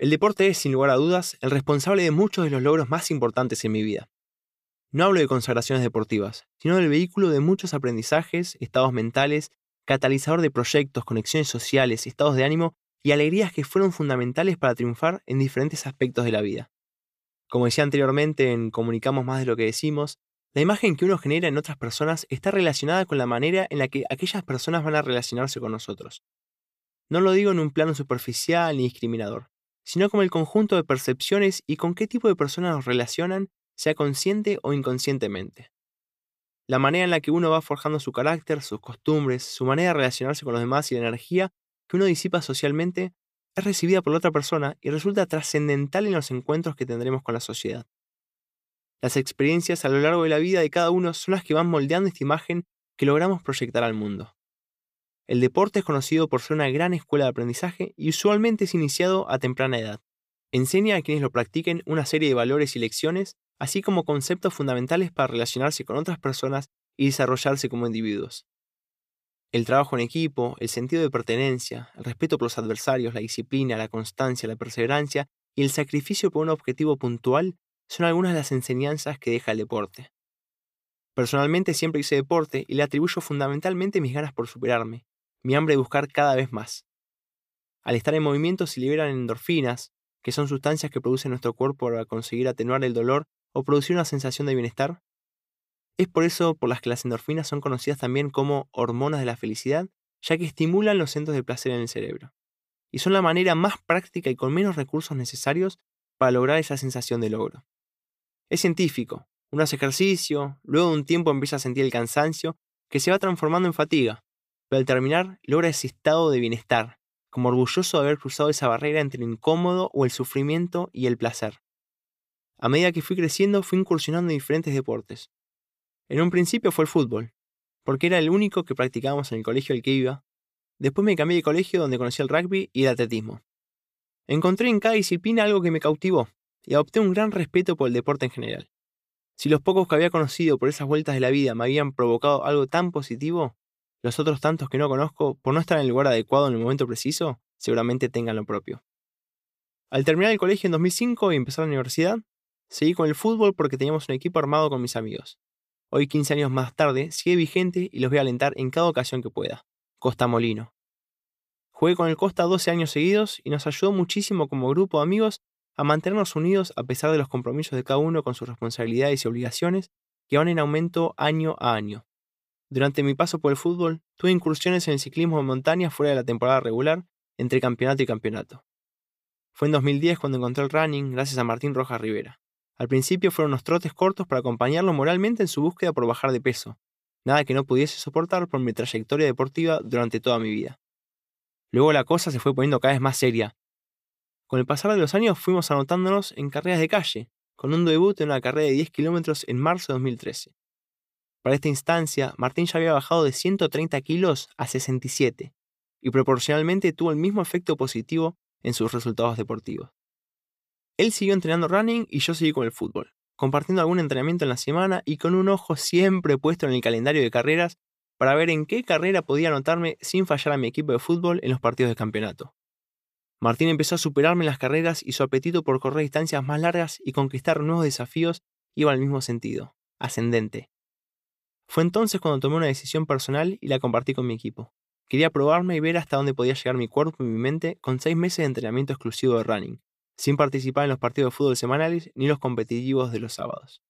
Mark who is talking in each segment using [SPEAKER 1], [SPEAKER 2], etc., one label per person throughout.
[SPEAKER 1] El deporte es, sin lugar a dudas, el responsable de muchos de los logros más importantes en mi vida. No hablo de consagraciones deportivas, sino del vehículo de muchos aprendizajes, estados mentales, catalizador de proyectos, conexiones sociales, estados de ánimo y alegrías que fueron fundamentales para triunfar en diferentes aspectos de la vida. Como decía anteriormente en Comunicamos más de lo que decimos, la imagen que uno genera en otras personas está relacionada con la manera en la que aquellas personas van a relacionarse con nosotros. No lo digo en un plano superficial ni discriminador, sino como el conjunto de percepciones y con qué tipo de personas nos relacionan sea consciente o inconscientemente. La manera en la que uno va forjando su carácter, sus costumbres, su manera de relacionarse con los demás y la energía que uno disipa socialmente es recibida por la otra persona y resulta trascendental en los encuentros que tendremos con la sociedad. Las experiencias a lo largo de la vida de cada uno son las que van moldeando esta imagen que logramos proyectar al mundo. El deporte es conocido por ser una gran escuela de aprendizaje y usualmente es iniciado a temprana edad. Enseña a quienes lo practiquen una serie de valores y lecciones así como conceptos fundamentales para relacionarse con otras personas y desarrollarse como individuos. El trabajo en equipo, el sentido de pertenencia, el respeto por los adversarios, la disciplina, la constancia, la perseverancia y el sacrificio por un objetivo puntual son algunas de las enseñanzas que deja el deporte. Personalmente siempre hice deporte y le atribuyo fundamentalmente mis ganas por superarme, mi hambre de buscar cada vez más. Al estar en movimiento se liberan endorfinas, que son sustancias que produce nuestro cuerpo para conseguir atenuar el dolor o producir una sensación de bienestar? Es por eso por las que las endorfinas son conocidas también como hormonas de la felicidad, ya que estimulan los centros de placer en el cerebro. Y son la manera más práctica y con menos recursos necesarios para lograr esa sensación de logro. Es científico. Uno hace ejercicio, luego de un tiempo empieza a sentir el cansancio, que se va transformando en fatiga, pero al terminar logra ese estado de bienestar, como orgulloso de haber cruzado esa barrera entre el incómodo o el sufrimiento y el placer. A medida que fui creciendo, fui incursionando en diferentes deportes. En un principio fue el fútbol, porque era el único que practicábamos en el colegio al que iba. Después me cambié de colegio donde conocí el rugby y el atletismo. Encontré en cada disciplina algo que me cautivó y adopté un gran respeto por el deporte en general. Si los pocos que había conocido por esas vueltas de la vida me habían provocado algo tan positivo, los otros tantos que no conozco, por no estar en el lugar adecuado en el momento preciso, seguramente tengan lo propio. Al terminar el colegio en 2005 y empezar la universidad, Seguí con el fútbol porque teníamos un equipo armado con mis amigos. Hoy, 15 años más tarde, sigue vigente y los voy a alentar en cada ocasión que pueda. Costa Molino. Jugué con el Costa 12 años seguidos y nos ayudó muchísimo como grupo de amigos a mantenernos unidos a pesar de los compromisos de cada uno con sus responsabilidades y obligaciones que van en aumento año a año. Durante mi paso por el fútbol, tuve incursiones en el ciclismo de montaña fuera de la temporada regular, entre campeonato y campeonato. Fue en 2010 cuando encontré el running gracias a Martín Rojas Rivera. Al principio fueron unos trotes cortos para acompañarlo moralmente en su búsqueda por bajar de peso, nada que no pudiese soportar por mi trayectoria deportiva durante toda mi vida. Luego la cosa se fue poniendo cada vez más seria. Con el pasar de los años fuimos anotándonos en carreras de calle, con un debut en una carrera de 10 kilómetros en marzo de 2013. Para esta instancia, Martín ya había bajado de 130 kilos a 67, y proporcionalmente tuvo el mismo efecto positivo en sus resultados deportivos. Él siguió entrenando running y yo seguí con el fútbol, compartiendo algún entrenamiento en la semana y con un ojo siempre puesto en el calendario de carreras para ver en qué carrera podía anotarme sin fallar a mi equipo de fútbol en los partidos de campeonato. Martín empezó a superarme en las carreras y su apetito por correr distancias más largas y conquistar nuevos desafíos iba al mismo sentido, ascendente. Fue entonces cuando tomé una decisión personal y la compartí con mi equipo. Quería probarme y ver hasta dónde podía llegar mi cuerpo y mi mente con seis meses de entrenamiento exclusivo de running, sin participar en los partidos de fútbol semanales ni los competitivos de los sábados.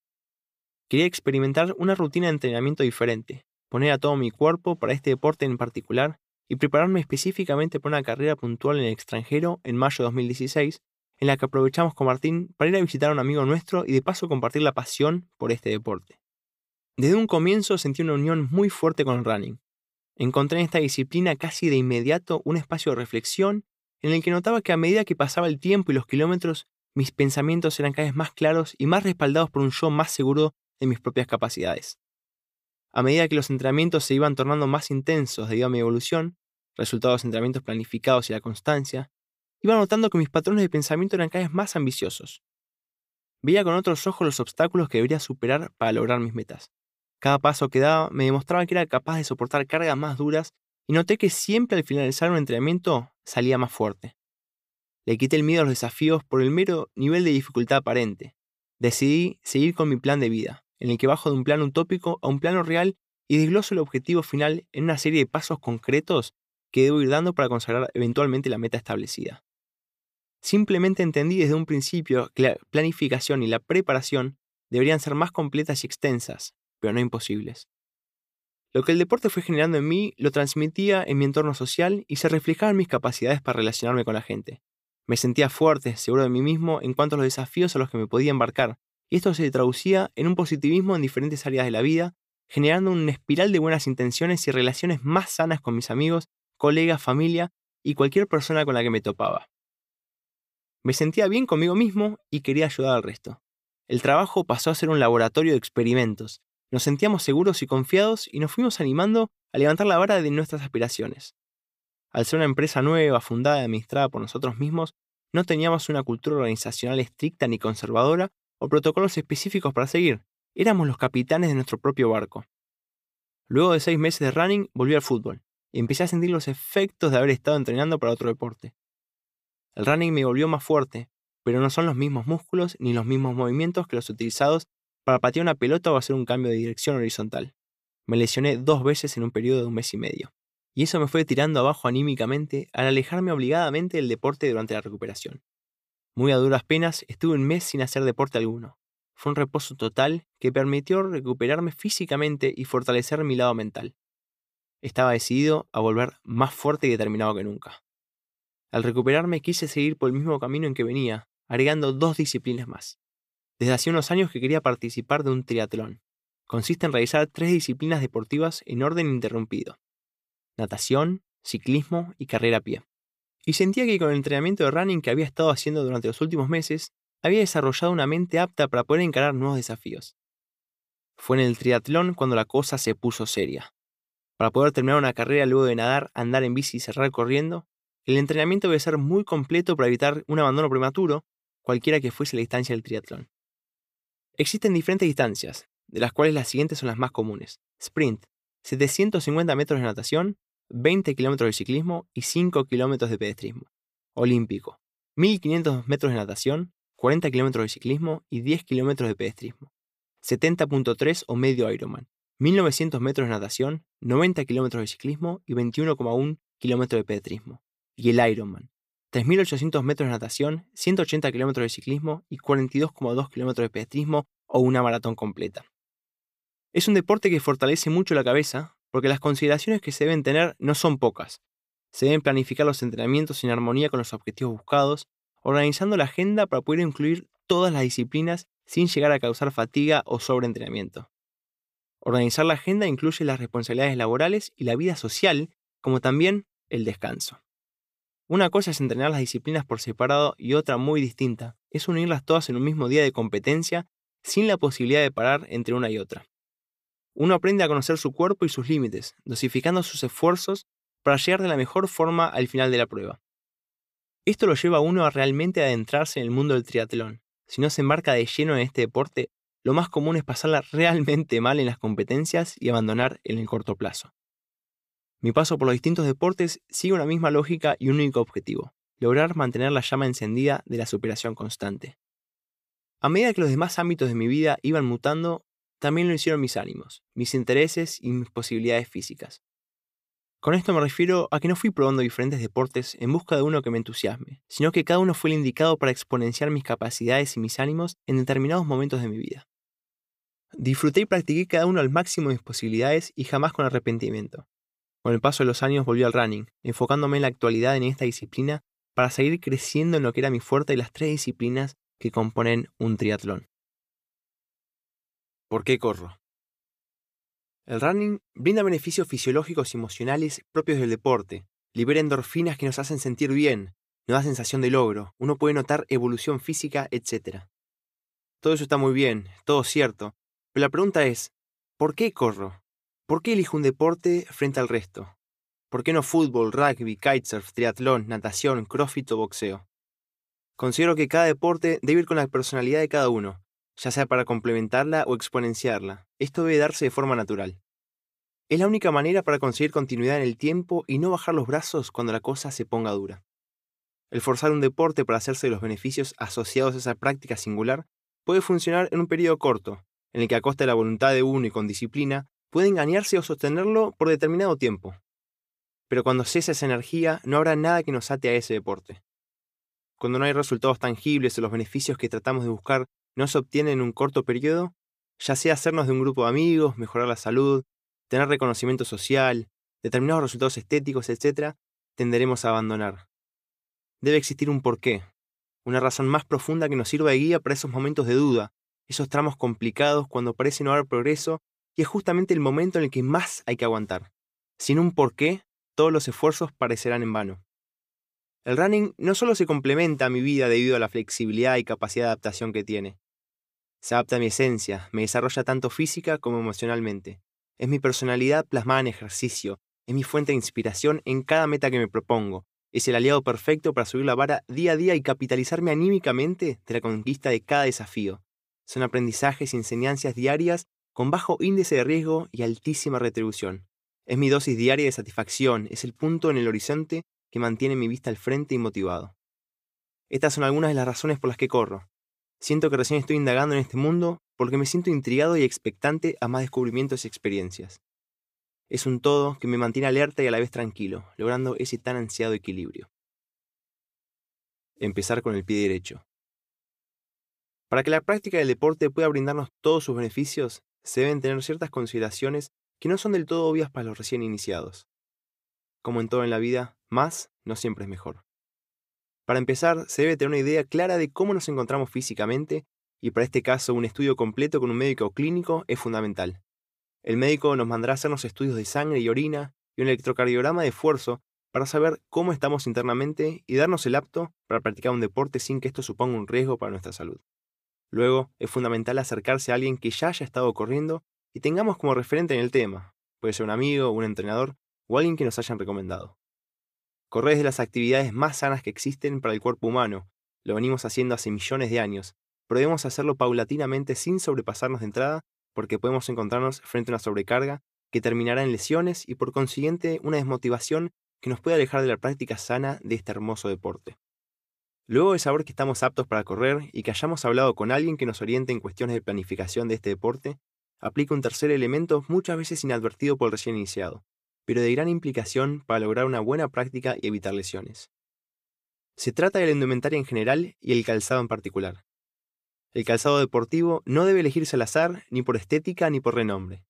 [SPEAKER 1] Quería experimentar una rutina de entrenamiento diferente, poner a todo mi cuerpo para este deporte en particular y prepararme específicamente para una carrera puntual en el extranjero en mayo de 2016, en la que aprovechamos con Martín para ir a visitar a un amigo nuestro y de paso compartir la pasión por este deporte. Desde un comienzo sentí una unión muy fuerte con el running. Encontré en esta disciplina casi de inmediato un espacio de reflexión en el que notaba que a medida que pasaba el tiempo y los kilómetros, mis pensamientos eran cada vez más claros y más respaldados por un yo más seguro de mis propias capacidades. A medida que los entrenamientos se iban tornando más intensos debido a mi evolución, resultado de entrenamientos planificados y la constancia, iba notando que mis patrones de pensamiento eran cada vez más ambiciosos. Veía con otros ojos los obstáculos que debería superar para lograr mis metas. Cada paso que daba me demostraba que era capaz de soportar cargas más duras y noté que siempre al finalizar un entrenamiento salía más fuerte. Le quité el miedo a los desafíos por el mero nivel de dificultad aparente. Decidí seguir con mi plan de vida, en el que bajo de un plano utópico a un plano real y desgloso el objetivo final en una serie de pasos concretos que debo ir dando para consagrar eventualmente la meta establecida. Simplemente entendí desde un principio que la planificación y la preparación deberían ser más completas y extensas, pero no imposibles. Lo que el deporte fue generando en mí lo transmitía en mi entorno social y se reflejaba en mis capacidades para relacionarme con la gente. Me sentía fuerte, seguro de mí mismo en cuanto a los desafíos a los que me podía embarcar, y esto se traducía en un positivismo en diferentes áreas de la vida, generando una espiral de buenas intenciones y relaciones más sanas con mis amigos, colegas, familia y cualquier persona con la que me topaba. Me sentía bien conmigo mismo y quería ayudar al resto. El trabajo pasó a ser un laboratorio de experimentos. Nos sentíamos seguros y confiados y nos fuimos animando a levantar la vara de nuestras aspiraciones. Al ser una empresa nueva, fundada y administrada por nosotros mismos, no teníamos una cultura organizacional estricta ni conservadora o protocolos específicos para seguir. Éramos los capitanes de nuestro propio barco. Luego de seis meses de running, volví al fútbol y empecé a sentir los efectos de haber estado entrenando para otro deporte. El running me volvió más fuerte, pero no son los mismos músculos ni los mismos movimientos que los utilizados para patear una pelota o hacer un cambio de dirección horizontal. Me lesioné dos veces en un periodo de un mes y medio. Y eso me fue tirando abajo anímicamente al alejarme obligadamente del deporte durante la recuperación. Muy a duras penas estuve un mes sin hacer deporte alguno. Fue un reposo total que permitió recuperarme físicamente y fortalecer mi lado mental. Estaba decidido a volver más fuerte y determinado que nunca. Al recuperarme quise seguir por el mismo camino en que venía, agregando dos disciplinas más. Desde hace unos años que quería participar de un triatlón. Consiste en realizar tres disciplinas deportivas en orden interrumpido. Natación, ciclismo y carrera a pie. Y sentía que con el entrenamiento de running que había estado haciendo durante los últimos meses, había desarrollado una mente apta para poder encarar nuevos desafíos. Fue en el triatlón cuando la cosa se puso seria. Para poder terminar una carrera luego de nadar, andar en bici y cerrar corriendo, el entrenamiento debe ser muy completo para evitar un abandono prematuro, cualquiera que fuese la distancia del triatlón. Existen diferentes distancias, de las cuales las siguientes son las más comunes. Sprint, 750 metros de natación, 20 kilómetros de ciclismo y 5 kilómetros de pedestrismo. Olímpico, 1500 metros de natación, 40 kilómetros de ciclismo y 10 kilómetros de pedestrismo. 70.3 o medio Ironman, 1900 metros de natación, 90 kilómetros de ciclismo y 21,1 kilómetros de pedestrismo y el Ironman. 3.800 metros de natación, 180 kilómetros de ciclismo y 42,2 kilómetros de pedestrismo o una maratón completa. Es un deporte que fortalece mucho la cabeza porque las consideraciones que se deben tener no son pocas. Se deben planificar los entrenamientos en armonía con los objetivos buscados, organizando la agenda para poder incluir todas las disciplinas sin llegar a causar fatiga o sobreentrenamiento. Organizar la agenda incluye las responsabilidades laborales y la vida social, como también el descanso. Una cosa es entrenar las disciplinas por separado y otra muy distinta es unirlas todas en un mismo día de competencia sin la posibilidad de parar entre una y otra. Uno aprende a conocer su cuerpo y sus límites, dosificando sus esfuerzos para llegar de la mejor forma al final de la prueba. Esto lo lleva a uno a realmente adentrarse en el mundo del triatlón. Si no se embarca de lleno en este deporte, lo más común es pasarla realmente mal en las competencias y abandonar en el corto plazo. Mi paso por los distintos deportes sigue una misma lógica y un único objetivo, lograr mantener la llama encendida de la superación constante. A medida que los demás ámbitos de mi vida iban mutando, también lo hicieron mis ánimos, mis intereses y mis posibilidades físicas. Con esto me refiero a que no fui probando diferentes deportes en busca de uno que me entusiasme, sino que cada uno fue el indicado para exponenciar mis capacidades y mis ánimos en determinados momentos de mi vida. Disfruté y practiqué cada uno al máximo de mis posibilidades y jamás con arrepentimiento, con el paso de los años volví al running, enfocándome en la actualidad en esta disciplina para seguir creciendo en lo que era mi fuerte de las tres disciplinas que componen un triatlón. ¿Por qué corro? El running brinda beneficios fisiológicos y emocionales propios del deporte, libera endorfinas que nos hacen sentir bien, nos da sensación de logro, uno puede notar evolución física, etc. Todo eso está muy bien, todo cierto, pero la pregunta es, ¿por qué corro? ¿Por qué elijo un deporte frente al resto? ¿Por qué no fútbol, rugby, kitesurf, triatlón, natación, crossfit o boxeo? Considero que cada deporte debe ir con la personalidad de cada uno, ya sea para complementarla o exponenciarla. Esto debe darse de forma natural. Es la única manera para conseguir continuidad en el tiempo y no bajar los brazos cuando la cosa se ponga dura. El forzar un deporte para hacerse de los beneficios asociados a esa práctica singular puede funcionar en un periodo corto, en el que a costa de la voluntad de uno y con disciplina, puede engañarse o sostenerlo por determinado tiempo. Pero cuando cesa esa energía, no habrá nada que nos ate a ese deporte. Cuando no hay resultados tangibles o los beneficios que tratamos de buscar no se obtienen en un corto periodo, ya sea hacernos de un grupo de amigos, mejorar la salud, tener reconocimiento social, determinados resultados estéticos, etc., tenderemos a abandonar. Debe existir un porqué, una razón más profunda que nos sirva de guía para esos momentos de duda, esos tramos complicados cuando parece no haber progreso y es justamente el momento en el que más hay que aguantar. Sin un porqué, todos los esfuerzos parecerán en vano. El running no solo se complementa a mi vida debido a la flexibilidad y capacidad de adaptación que tiene. Se adapta a mi esencia, me desarrolla tanto física como emocionalmente. Es mi personalidad plasmada en ejercicio, es mi fuente de inspiración en cada meta que me propongo. Es el aliado perfecto para subir la vara día a día y capitalizarme anímicamente de la conquista de cada desafío. Son aprendizajes y enseñanzas diarias con bajo índice de riesgo y altísima retribución. Es mi dosis diaria de satisfacción, es el punto en el horizonte que mantiene mi vista al frente y motivado. Estas son algunas de las razones por las que corro. Siento que recién estoy indagando en este mundo porque me siento intrigado y expectante a más descubrimientos y experiencias. Es un todo que me mantiene alerta y a la vez tranquilo, logrando ese tan ansiado equilibrio. Empezar con el pie derecho. Para que la práctica del deporte pueda brindarnos todos sus beneficios, se deben tener ciertas consideraciones que no son del todo obvias para los recién iniciados. Como en todo en la vida, más no siempre es mejor. Para empezar, se debe tener una idea clara de cómo nos encontramos físicamente y para este caso un estudio completo con un médico clínico es fundamental. El médico nos mandará a hacernos estudios de sangre y orina y un electrocardiograma de esfuerzo para saber cómo estamos internamente y darnos el apto para practicar un deporte sin que esto suponga un riesgo para nuestra salud. Luego, es fundamental acercarse a alguien que ya haya estado corriendo y tengamos como referente en el tema. Puede ser un amigo, un entrenador o alguien que nos hayan recomendado. Correr es de las actividades más sanas que existen para el cuerpo humano. Lo venimos haciendo hace millones de años, pero debemos hacerlo paulatinamente sin sobrepasarnos de entrada porque podemos encontrarnos frente a una sobrecarga que terminará en lesiones y por consiguiente una desmotivación que nos puede alejar de la práctica sana de este hermoso deporte. Luego de saber que estamos aptos para correr y que hayamos hablado con alguien que nos oriente en cuestiones de planificación de este deporte, aplica un tercer elemento muchas veces inadvertido por el recién iniciado, pero de gran implicación para lograr una buena práctica y evitar lesiones. Se trata de la indumentaria en general y el calzado en particular. El calzado deportivo no debe elegirse al azar, ni por estética ni por renombre.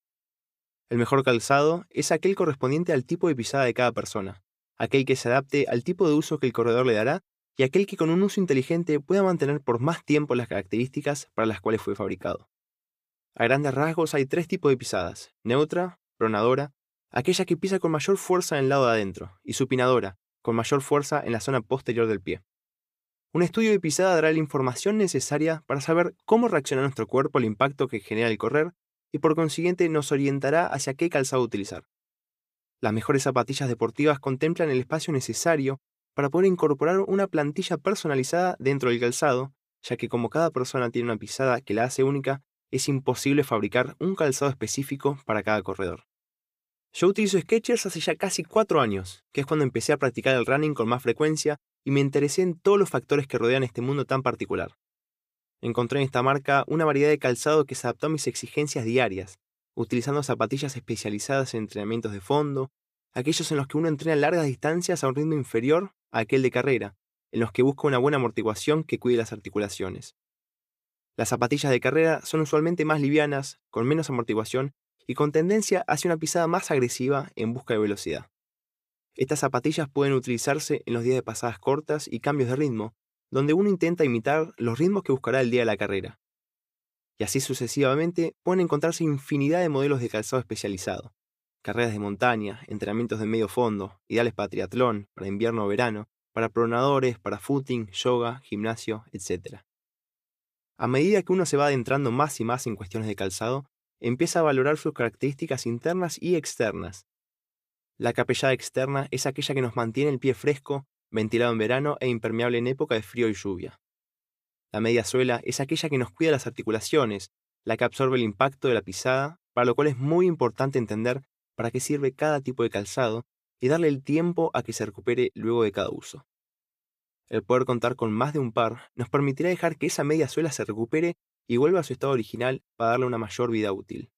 [SPEAKER 1] El mejor calzado es aquel correspondiente al tipo de pisada de cada persona, aquel que se adapte al tipo de uso que el corredor le dará y aquel que con un uso inteligente pueda mantener por más tiempo las características para las cuales fue fabricado. A grandes rasgos hay tres tipos de pisadas, neutra, pronadora aquella que pisa con mayor fuerza en el lado de adentro, y supinadora, con mayor fuerza en la zona posterior del pie. Un estudio de pisada dará la información necesaria para saber cómo reacciona nuestro cuerpo al impacto que genera el correr y por consiguiente nos orientará hacia qué calzado utilizar. Las mejores zapatillas deportivas contemplan el espacio necesario para poder incorporar una plantilla personalizada dentro del calzado, ya que como cada persona tiene una pisada que la hace única, es imposible fabricar un calzado específico para cada corredor. Yo utilizo Skechers hace ya casi cuatro años, que es cuando empecé a practicar el running con más frecuencia y me interesé en todos los factores que rodean este mundo tan particular. Encontré en esta marca una variedad de calzado que se adaptó a mis exigencias diarias, utilizando zapatillas especializadas en entrenamientos de fondo, aquellos en los que uno entrena largas distancias a un ritmo inferior a aquel de carrera, en los que busca una buena amortiguación que cuide las articulaciones. Las zapatillas de carrera son usualmente más livianas, con menos amortiguación y con tendencia hacia una pisada más agresiva en busca de velocidad. Estas zapatillas pueden utilizarse en los días de pasadas cortas y cambios de ritmo, donde uno intenta imitar los ritmos que buscará el día de la carrera. Y así sucesivamente pueden encontrarse infinidad de modelos de calzado especializado, carreras de montaña, entrenamientos de medio fondo, ideales para triatlón, para invierno o verano, para pronadores, para footing, yoga, gimnasio, etc. A medida que uno se va adentrando más y más en cuestiones de calzado, empieza a valorar sus características internas y externas. La capellada externa es aquella que nos mantiene el pie fresco, ventilado en verano e impermeable en época de frío y lluvia. La media suela es aquella que nos cuida las articulaciones, la que absorbe el impacto de la pisada, para lo cual es muy importante entender para qué sirve cada tipo de calzado y darle el tiempo a que se recupere luego de cada uso. El poder contar con más de un par nos permitirá dejar que esa media suela se recupere y vuelva a su estado original para darle una mayor vida útil.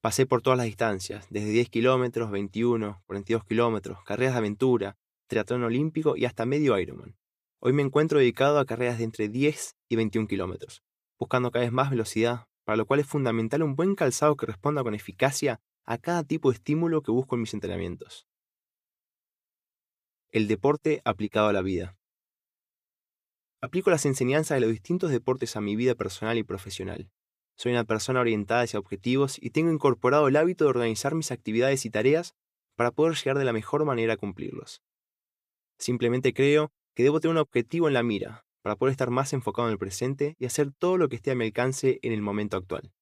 [SPEAKER 1] Pasé por todas las distancias, desde 10 kilómetros, 21, 42 kilómetros, carreras de aventura, triatlón olímpico y hasta medio Ironman. Hoy me encuentro dedicado a carreras de entre 10 y 21 kilómetros, buscando cada vez más velocidad, para lo cual es fundamental un buen calzado que responda con eficacia a cada tipo de estímulo que busco en mis entrenamientos. El deporte aplicado a la vida. Aplico las enseñanzas de los distintos deportes a mi vida personal y profesional. Soy una persona orientada hacia objetivos y tengo incorporado el hábito de organizar mis actividades y tareas para poder llegar de la mejor manera a cumplirlos. Simplemente creo que debo tener un objetivo en la mira para poder estar más enfocado en el presente y hacer todo lo que esté a mi alcance en el momento actual.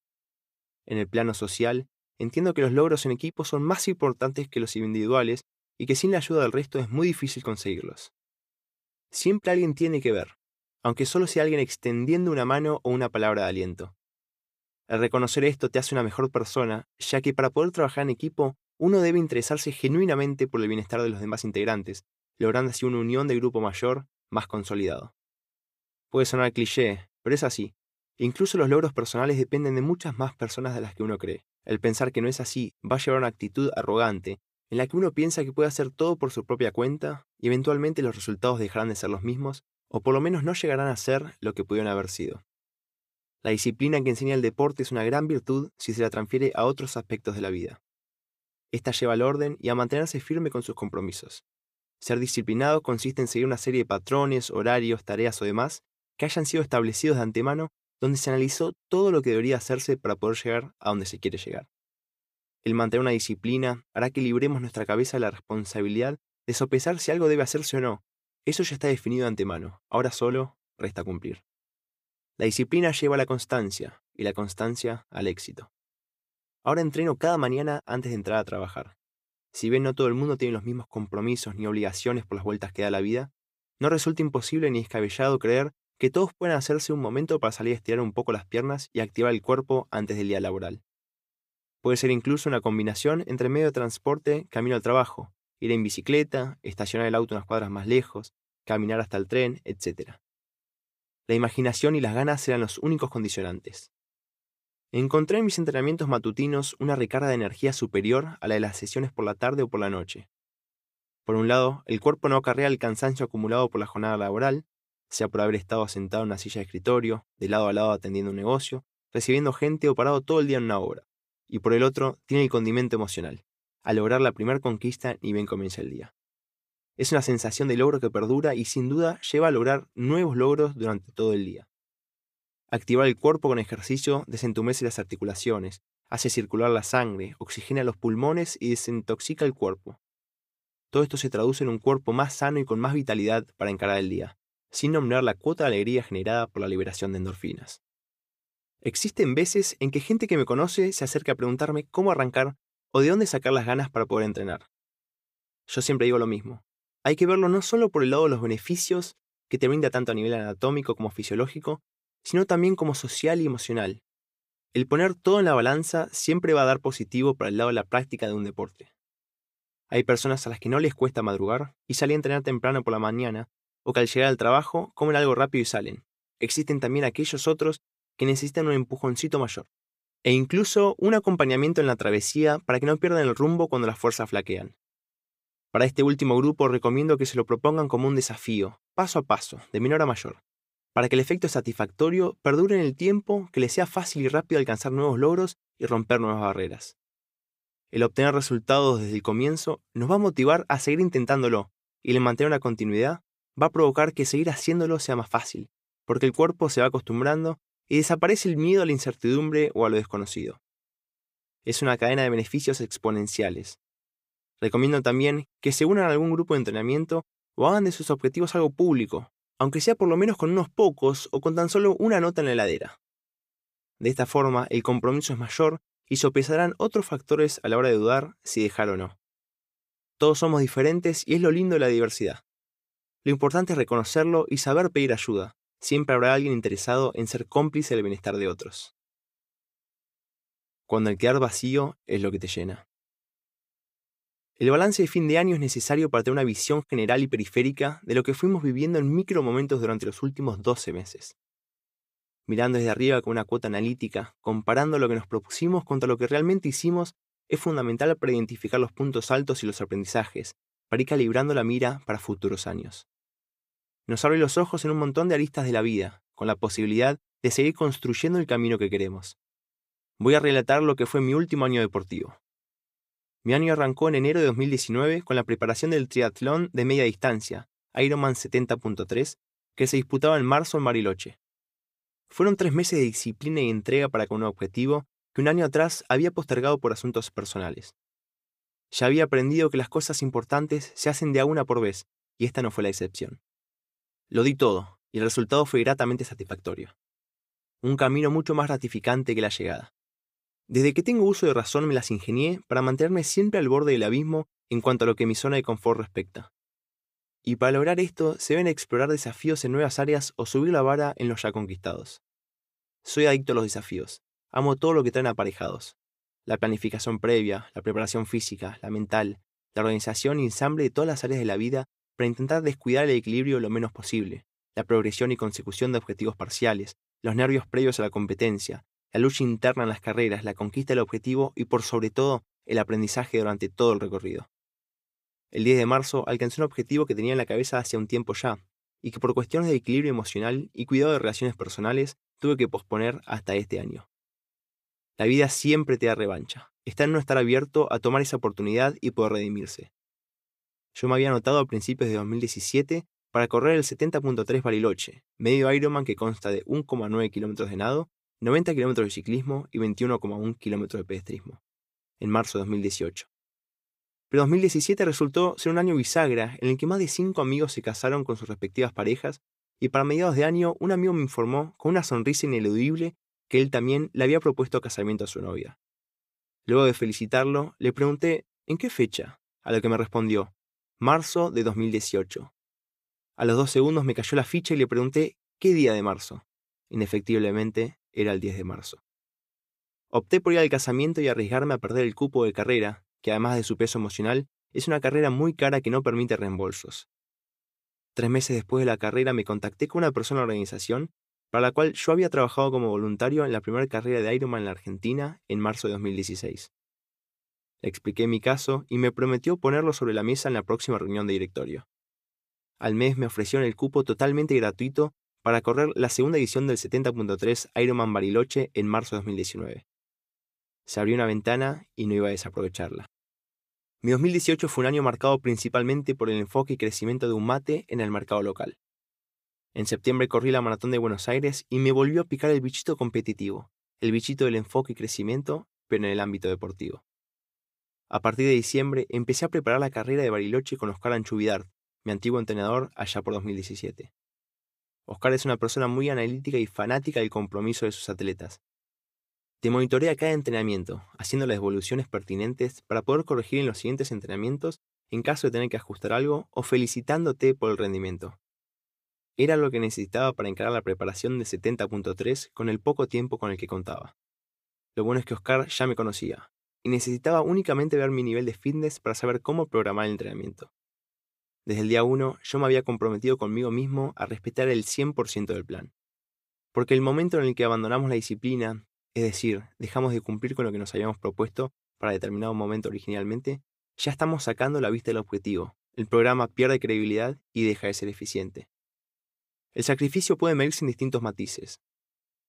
[SPEAKER 1] En el plano social, entiendo que los logros en equipo son más importantes que los individuales y que sin la ayuda del resto es muy difícil conseguirlos. Siempre alguien tiene que ver, aunque solo sea alguien extendiendo una mano o una palabra de aliento. El reconocer esto te hace una mejor persona, ya que para poder trabajar en equipo, uno debe interesarse genuinamente por el bienestar de los demás integrantes, logrando así una unión de grupo mayor, más consolidado. Puede sonar cliché, pero es así. Incluso los logros personales dependen de muchas más personas de las que uno cree. El pensar que no es así va a llevar a una actitud arrogante, en la que uno piensa que puede hacer todo por su propia cuenta y eventualmente los resultados dejarán de ser los mismos, o por lo menos no llegarán a ser lo que pudieron haber sido. La disciplina que enseña el deporte es una gran virtud si se la transfiere a otros aspectos de la vida. Esta lleva al orden y a mantenerse firme con sus compromisos. Ser disciplinado consiste en seguir una serie de patrones, horarios, tareas o demás que hayan sido establecidos de antemano donde se analizó todo lo que debería hacerse para poder llegar a donde se quiere llegar. El mantener una disciplina hará que libremos nuestra cabeza de la responsabilidad de sopesar si algo debe hacerse o no. Eso ya está definido de antemano, ahora solo resta cumplir. La disciplina lleva a la constancia y la constancia al éxito. Ahora entreno cada mañana antes de entrar a trabajar. Si bien no todo el mundo tiene los mismos compromisos ni obligaciones por las vueltas que da la vida, no resulta imposible ni escabellado creer que todos pueden hacerse un momento para salir a estirar un poco las piernas y activar el cuerpo antes del día laboral. Puede ser incluso una combinación entre medio de transporte, camino al trabajo, ir en bicicleta, estacionar el auto unas cuadras más lejos, caminar hasta el tren, etc. La imaginación y las ganas serán los únicos condicionantes. Encontré en mis entrenamientos matutinos una recarga de energía superior a la de las sesiones por la tarde o por la noche. Por un lado, el cuerpo no acarrea el cansancio acumulado por la jornada laboral, sea por haber estado sentado en una silla de escritorio, de lado a lado atendiendo un negocio, recibiendo gente o parado todo el día en una obra. Y por el otro, tiene el condimento emocional. Al lograr la primera conquista, ni bien comienza el día. Es una sensación de logro que perdura y sin duda lleva a lograr nuevos logros durante todo el día. Activar el cuerpo con ejercicio desentumece las articulaciones, hace circular la sangre, oxigena los pulmones y desintoxica el cuerpo. Todo esto se traduce en un cuerpo más sano y con más vitalidad para encarar el día, sin nombrar la cuota de alegría generada por la liberación de endorfinas. Existen veces en que gente que me conoce se acerca a preguntarme cómo arrancar o de dónde sacar las ganas para poder entrenar. Yo siempre digo lo mismo. Hay que verlo no solo por el lado de los beneficios que te brinda tanto a nivel anatómico como fisiológico, sino también como social y emocional. El poner todo en la balanza siempre va a dar positivo para el lado de la práctica de un deporte. Hay personas a las que no les cuesta madrugar y salen a entrenar temprano por la mañana, o que al llegar al trabajo comen algo rápido y salen. Existen también aquellos otros que necesitan un empujoncito mayor, e incluso un acompañamiento en la travesía para que no pierdan el rumbo cuando las fuerzas flaquean. Para este último grupo recomiendo que se lo propongan como un desafío, paso a paso, de menor a mayor, para que el efecto satisfactorio perdure en el tiempo, que le sea fácil y rápido alcanzar nuevos logros y romper nuevas barreras. El obtener resultados desde el comienzo nos va a motivar a seguir intentándolo y el mantener una continuidad va a provocar que seguir haciéndolo sea más fácil, porque el cuerpo se va acostumbrando y desaparece el miedo a la incertidumbre o a lo desconocido. Es una cadena de beneficios exponenciales. Recomiendo también que se unan a algún grupo de entrenamiento o hagan de sus objetivos algo público, aunque sea por lo menos con unos pocos o con tan solo una nota en la heladera. De esta forma, el compromiso es mayor y sopesarán otros factores a la hora de dudar si dejar o no. Todos somos diferentes y es lo lindo de la diversidad. Lo importante es reconocerlo y saber pedir ayuda. Siempre habrá alguien interesado en ser cómplice del bienestar de otros. Cuando el quedar vacío es lo que te llena. El balance de fin de año es necesario para tener una visión general y periférica de lo que fuimos viviendo en micromomentos durante los últimos 12 meses. Mirando desde arriba con una cuota analítica, comparando lo que nos propusimos contra lo que realmente hicimos, es fundamental para identificar los puntos altos y los aprendizajes, para ir calibrando la mira para futuros años. Nos abre los ojos en un montón de aristas de la vida, con la posibilidad de seguir construyendo el camino que queremos. Voy a relatar lo que fue mi último año deportivo. Mi año arrancó en enero de 2019 con la preparación del triatlón de media distancia, Ironman 70.3, que se disputaba en marzo en Bariloche. Fueron tres meses de disciplina y entrega para con un objetivo que un año atrás había postergado por asuntos personales. Ya había aprendido que las cosas importantes se hacen de a una por vez, y esta no fue la excepción. Lo di todo, y el resultado fue gratamente satisfactorio. Un camino mucho más gratificante que la llegada. Desde que tengo uso de razón me las ingenié para mantenerme siempre al borde del abismo en cuanto a lo que mi zona de confort respecta. Y para lograr esto se deben explorar desafíos en nuevas áreas o subir la vara en los ya conquistados. Soy adicto a los desafíos. Amo todo lo que traen aparejados. La planificación previa, la preparación física, la mental, la organización y ensamble de todas las áreas de la vida para intentar descuidar el equilibrio lo menos posible, la progresión y consecución de objetivos parciales, los nervios previos a la competencia, la lucha interna en las carreras, la conquista del objetivo y por sobre todo el aprendizaje durante todo el recorrido. El 10 de marzo alcancé un objetivo que tenía en la cabeza hace un tiempo ya, y que por cuestiones de equilibrio emocional y cuidado de relaciones personales tuve que posponer hasta este año. La vida siempre te da revancha. Está en no estar abierto a tomar esa oportunidad y poder redimirse. Yo me había anotado a principios de 2017 para correr el 70.3 Bariloche, medio Ironman que consta de 1,9 kilómetros de nado 90 kilómetros de ciclismo y 21,1 kilómetros de pedestrismo, en marzo de 2018. Pero 2017 resultó ser un año bisagra en el que más de cinco amigos se casaron con sus respectivas parejas y para mediados de año un amigo me informó con una sonrisa ineludible que él también le había propuesto casamiento a su novia. Luego de felicitarlo, le pregunté ¿en qué fecha? A lo que me respondió, marzo de 2018. A los dos segundos me cayó la ficha y le pregunté ¿qué día de marzo? Inefectiblemente, era el 10 de marzo. Opté por ir al casamiento y arriesgarme a perder el cupo de carrera, que además de su peso emocional, es una carrera muy cara que no permite reembolsos. Tres meses después de la carrera me contacté con una persona de organización para la cual yo había trabajado como voluntario en la primera carrera de Ironman en la Argentina en marzo de 2016. Le expliqué mi caso y me prometió ponerlo sobre la mesa en la próxima reunión de directorio. Al mes me ofrecieron el cupo totalmente gratuito para correr la segunda edición del 70.3 Ironman Bariloche en marzo de 2019. Se abrió una ventana y no iba a desaprovecharla. Mi 2018 fue un año marcado principalmente por el enfoque y crecimiento de un mate en el mercado local. En septiembre corrí la maratón de Buenos Aires y me volvió a picar el bichito competitivo, el bichito del enfoque y crecimiento, pero en el ámbito deportivo. A partir de diciembre empecé a preparar la carrera de Bariloche con Oscar Anchubidart, mi antiguo entrenador allá por 2017. Oscar es una persona muy analítica y fanática del compromiso de sus atletas. Te monitorea cada entrenamiento, haciendo las evoluciones pertinentes para poder corregir en los siguientes entrenamientos en caso de tener que ajustar algo o felicitándote por el rendimiento. Era lo que necesitaba para encarar la preparación de 70.3 con el poco tiempo con el que contaba. Lo bueno es que Oscar ya me conocía, y necesitaba únicamente ver mi nivel de fitness para saber cómo programar el entrenamiento. Desde el día 1 yo me había comprometido conmigo mismo a respetar el 100% del plan. Porque el momento en el que abandonamos la disciplina, es decir, dejamos de cumplir con lo que nos habíamos propuesto para determinado momento originalmente, ya estamos sacando la vista del objetivo, el programa pierde credibilidad y deja de ser eficiente. El sacrificio puede medirse en distintos matices.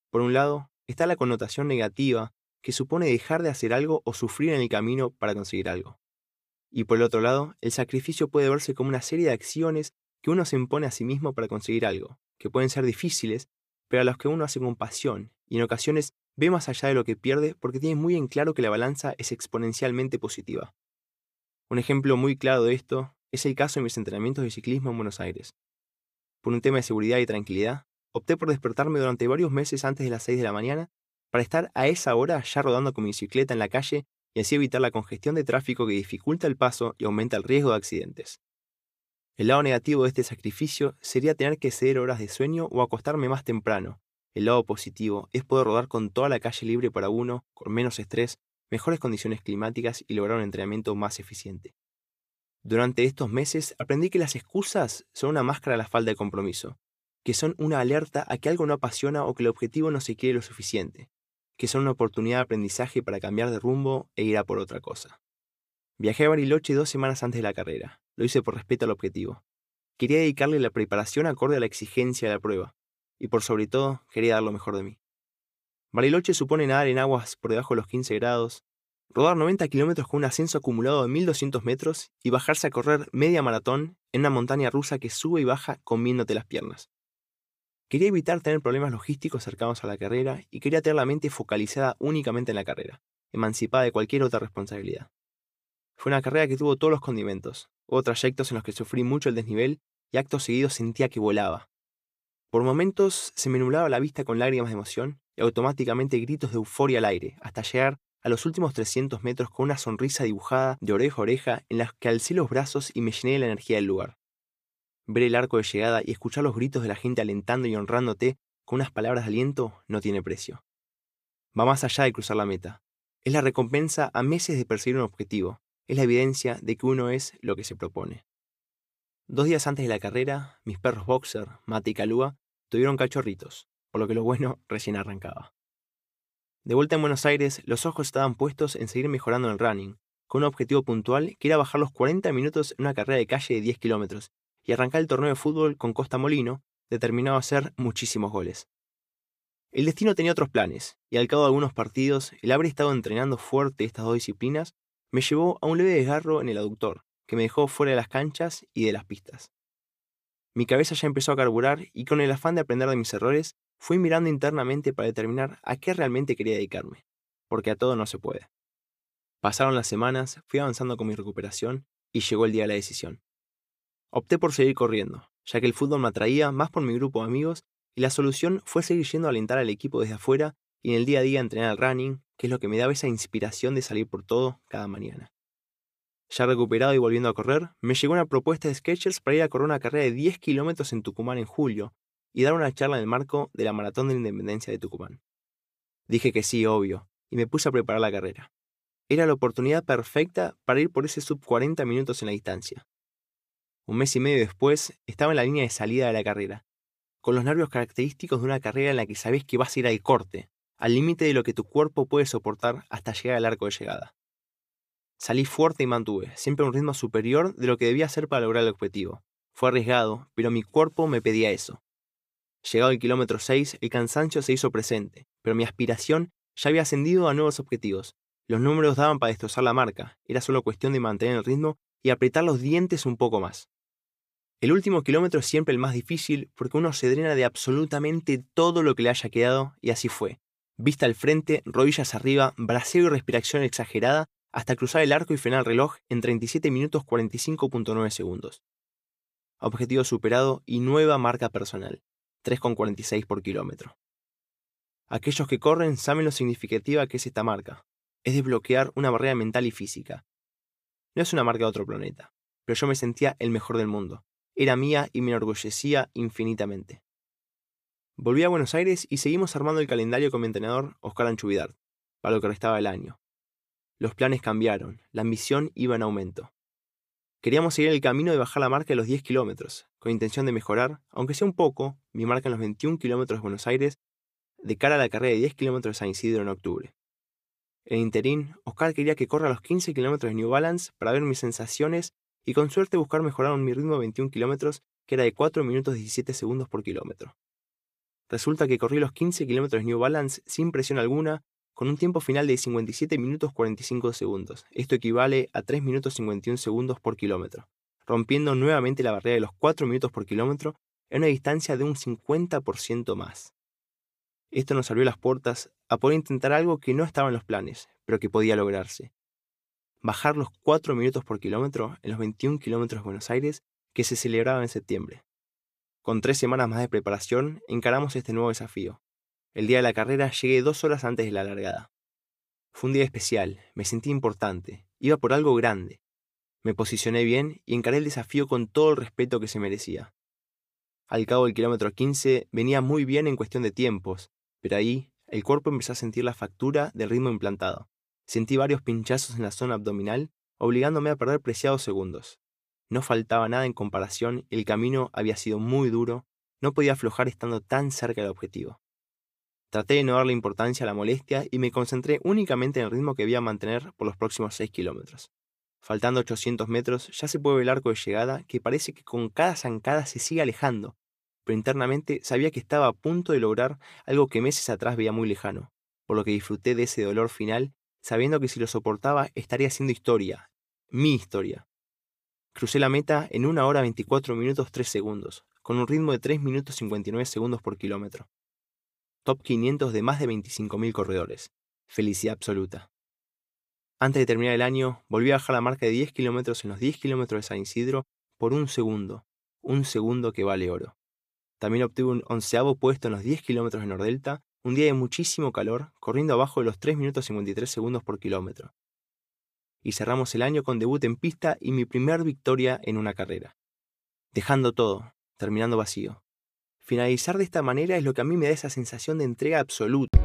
[SPEAKER 1] Por un lado, está la connotación negativa que supone dejar de hacer algo o sufrir en el camino para conseguir algo. Y por el otro lado, el sacrificio puede verse como una serie de acciones que uno se impone a sí mismo para conseguir algo, que pueden ser difíciles, pero a los que uno hace con pasión, y en ocasiones ve más allá de lo que pierde porque tiene muy en claro que la balanza es exponencialmente positiva. Un ejemplo muy claro de esto es el caso de mis entrenamientos de ciclismo en Buenos Aires. Por un tema de seguridad y tranquilidad, opté por despertarme durante varios meses antes de las 6 de la mañana para estar a esa hora ya rodando con mi bicicleta en la calle y así evitar la congestión de tráfico que dificulta el paso y aumenta el riesgo de accidentes. El lado negativo de este sacrificio sería tener que ceder horas de sueño o acostarme más temprano. El lado positivo es poder rodar con toda la calle libre para uno, con menos estrés, mejores condiciones climáticas y lograr un entrenamiento más eficiente. Durante estos meses aprendí que las excusas son una máscara a la falta de compromiso, que son una alerta a que algo no apasiona o que el objetivo no se quiere lo suficiente, que son una oportunidad de aprendizaje para cambiar de rumbo e ir a por otra cosa. Viajé a Bariloche dos semanas antes de la carrera. Lo hice por respeto al objetivo. Quería dedicarle la preparación acorde a la exigencia de la prueba, y por sobre todo quería dar lo mejor de mí. Bariloche supone nadar en aguas por debajo de los 15 grados, rodar 90 kilómetros con un ascenso acumulado de 1200 metros y bajarse a correr media maratón en una montaña rusa que sube y baja comiéndote las piernas. Quería evitar tener problemas logísticos cercanos a la carrera y quería tener la mente focalizada únicamente en la carrera, emancipada de cualquier otra responsabilidad. Fue una carrera que tuvo todos los condimentos. Hubo trayectos en los que sufrí mucho el desnivel y actos seguidos sentía que volaba. Por momentos se me nublaba la vista con lágrimas de emoción y automáticamente gritos de euforia al aire, hasta llegar a los últimos 300 metros con una sonrisa dibujada de oreja a oreja en las que alcé los brazos y me llené de la energía del lugar. Ver el arco de llegada y escuchar los gritos de la gente alentando y honrándote con unas palabras de aliento no tiene precio. Va más allá de cruzar la meta. Es la recompensa a meses de perseguir un objetivo. Es la evidencia de que uno es lo que se propone. Dos días antes de la carrera, mis perros Boxer, Mate y Calúa tuvieron cachorritos, por lo que lo bueno recién arrancaba. De vuelta en Buenos Aires, los ojos estaban puestos en seguir mejorando el running, con un objetivo puntual que era bajar los 40 minutos en una carrera de calle de 10 kilómetros y arrancar el torneo de fútbol con Costa Molino, determinado a hacer muchísimos goles. El destino tenía otros planes, y al cabo de algunos partidos, el haber estado entrenando fuerte estas dos disciplinas me llevó a un leve desgarro en el aductor, que me dejó fuera de las canchas y de las pistas. Mi cabeza ya empezó a carburar y con el afán de aprender de mis errores, fui mirando internamente para determinar a qué realmente quería dedicarme, porque a todo no se puede. Pasaron las semanas, fui avanzando con mi recuperación y llegó el día de la decisión. Opté por seguir corriendo, ya que el fútbol me atraía más por mi grupo de amigos y la solución fue seguir yendo a alentar al equipo desde afuera y en el día a día entrenar al running, que es lo que me daba esa inspiración de salir por todo cada mañana. Ya recuperado y volviendo a correr, me llegó una propuesta de Sketchers para ir a correr una carrera de 10 kilómetros en Tucumán en julio y dar una charla en el marco de la Maratón de la Independencia de Tucumán. Dije que sí, obvio, y me puse a preparar la carrera. Era la oportunidad perfecta para ir por ese sub 40 minutos en la distancia. Un mes y medio después, estaba en la línea de salida de la carrera, con los nervios característicos de una carrera en la que sabes que vas a ir al corte, al límite de lo que tu cuerpo puede soportar hasta llegar al arco de llegada. Salí fuerte y mantuve, siempre a un ritmo superior de lo que debía hacer para lograr el objetivo. Fue arriesgado, pero mi cuerpo me pedía eso. Llegado al kilómetro 6, el cansancio se hizo presente, pero mi aspiración ya había ascendido a nuevos objetivos. Los números daban para destrozar la marca, era solo cuestión de mantener el ritmo y apretar los dientes un poco más. El último kilómetro es siempre el más difícil porque uno se drena de absolutamente todo lo que le haya quedado y así fue. Vista al frente, rodillas arriba, braseo y respiración exagerada hasta cruzar el arco y frenar el reloj en 37 minutos 45.9 segundos. Objetivo superado y nueva marca personal, 3,46 por kilómetro. Aquellos que corren saben lo significativa que es esta marca. Es desbloquear una barrera mental y física. No es una marca de otro planeta, pero yo me sentía el mejor del mundo era mía y me enorgullecía infinitamente. Volví a Buenos Aires y seguimos armando el calendario con mi entrenador, Oscar Anchuvidart, para lo que restaba el año. Los planes cambiaron, la ambición iba en aumento. Queríamos seguir el camino de bajar la marca de los 10 kilómetros, con intención de mejorar, aunque sea un poco, mi marca en los 21 kilómetros de Buenos Aires, de cara a la carrera de 10 kilómetros de San Isidro en octubre. En interín, Oscar quería que corra los 15 kilómetros de New Balance para ver mis sensaciones y con suerte buscar mejorar mi ritmo de 21 kilómetros, que era de 4 minutos 17 segundos por kilómetro. Resulta que corrí los 15 kilómetros New Balance sin presión alguna, con un tiempo final de 57 minutos 45 segundos. Esto equivale a 3 minutos 51 segundos por kilómetro, rompiendo nuevamente la barrera de los 4 minutos por kilómetro en una distancia de un 50% más. Esto nos abrió las puertas a poder intentar algo que no estaba en los planes, pero que podía lograrse, bajar los 4 minutos por kilómetro en los 21 kilómetros de Buenos Aires que se celebraban en septiembre. Con tres semanas más de preparación, encaramos este nuevo desafío. El día de la carrera llegué dos horas antes de la largada. Fue un día especial, me sentí importante, iba por algo grande. Me posicioné bien y encaré el desafío con todo el respeto que se merecía. Al cabo del kilómetro 15 venía muy bien en cuestión de tiempos, pero ahí el cuerpo empezó a sentir la factura del ritmo implantado. Sentí varios pinchazos en la zona abdominal, obligándome a perder preciados segundos. No faltaba nada en comparación, el camino había sido muy duro, no podía aflojar estando tan cerca del objetivo. Traté de no darle importancia a la molestia y me concentré únicamente en el ritmo que iba a mantener por los próximos 6 kilómetros. Faltando 800 metros, ya se puede ver el arco de llegada que parece que con cada zancada se sigue alejando, pero internamente sabía que estaba a punto de lograr algo que meses atrás veía muy lejano, por lo que disfruté de ese dolor final, sabiendo que si lo soportaba estaría haciendo historia, mi historia. Crucé la meta en 1 hora 24 minutos 3 segundos, con un ritmo de 3 minutos 59 segundos por kilómetro. Top 500 de más de 25.000 corredores. Felicidad absoluta. Antes de terminar el año, volví a bajar la marca de 10 kilómetros en los 10 kilómetros de San Isidro por un segundo, un segundo que vale oro. También obtuve un onceavo puesto en los 10 kilómetros de Nordelta, un día de muchísimo calor, corriendo abajo de los 3 minutos 53 segundos por kilómetro. Y cerramos el año con debut en pista y mi primer victoria en una carrera. Dejando todo, terminando vacío. Finalizar de esta manera es lo que a mí me da esa sensación de entrega absoluta.